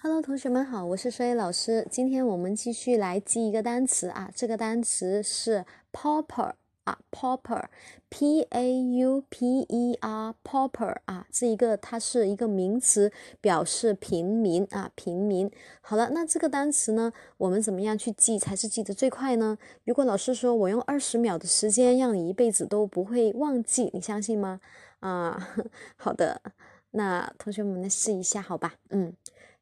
Hello，同学们好，我是双 A 老师。今天我们继续来记一个单词啊，这个单词是 pauper 啊，pauper，p a u p e r，pauper 啊，这一个它是一个名词，表示平民啊，平民。好了，那这个单词呢，我们怎么样去记才是记得最快呢？如果老师说我用二十秒的时间让你一辈子都不会忘记，你相信吗？啊，好的，那同学们来试一下，好吧？嗯。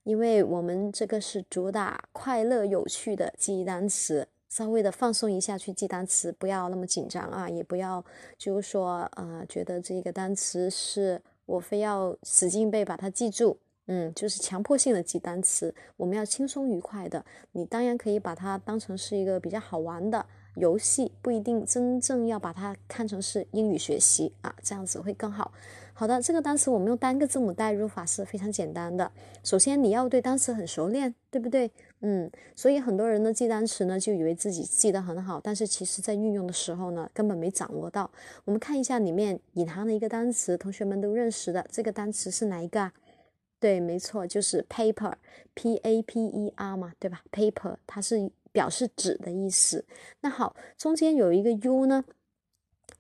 因为我们这个是主打快乐有趣的记忆单词，稍微的放松一下去记单词，不要那么紧张啊，也不要就是说呃觉得这个单词是我非要使劲背把它记住，嗯，就是强迫性的记单词，我们要轻松愉快的。你当然可以把它当成是一个比较好玩的。游戏不一定真正要把它看成是英语学习啊，这样子会更好。好的，这个单词我们用单个字母代入法是非常简单的。首先你要对单词很熟练，对不对？嗯，所以很多人呢记单词呢就以为自己记得很好，但是其实在运用的时候呢根本没掌握到。我们看一下里面隐含的一个单词，同学们都认识的这个单词是哪一个啊？对，没错，就是 paper，p a p e r 嘛，对吧？paper 它是。表示纸的意思。那好，中间有一个 u 呢，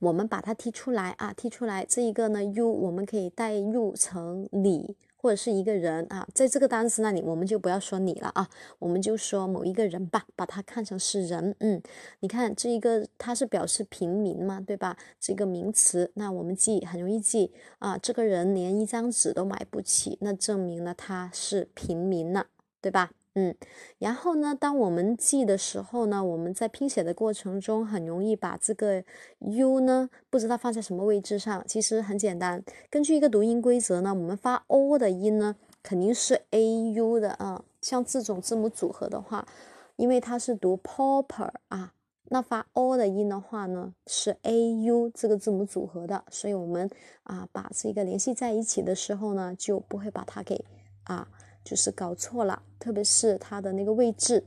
我们把它踢出来啊，踢出来。这一个呢 u 我们可以代入成你或者是一个人啊，在这个单词那里我们就不要说你了啊，我们就说某一个人吧，把它看成是人。嗯，你看这一个它是表示平民嘛，对吧？这个名词，那我们记很容易记啊，这个人连一张纸都买不起，那证明了他是平民了，对吧？嗯，然后呢，当我们记的时候呢，我们在拼写的过程中很容易把这个 u 呢，不知道放在什么位置上。其实很简单，根据一个读音规则呢，我们发 o 的音呢，肯定是 a u 的啊。像这种字母组合的话，因为它是读 pauper 啊，那发 o 的音的话呢，是 a u 这个字母组合的，所以我们啊把这个联系在一起的时候呢，就不会把它给啊。就是搞错了，特别是它的那个位置，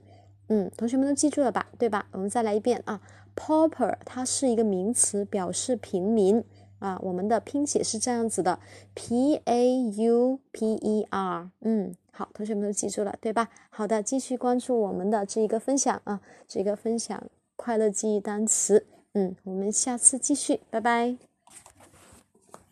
嗯，同学们都记住了吧？对吧？我们再来一遍啊，pauper 它是一个名词，表示平民啊。我们的拼写是这样子的，p a u p e r，嗯，好，同学们都记住了，对吧？好的，继续关注我们的这一个分享啊，这个分享快乐记忆单词，嗯，我们下次继续，拜拜。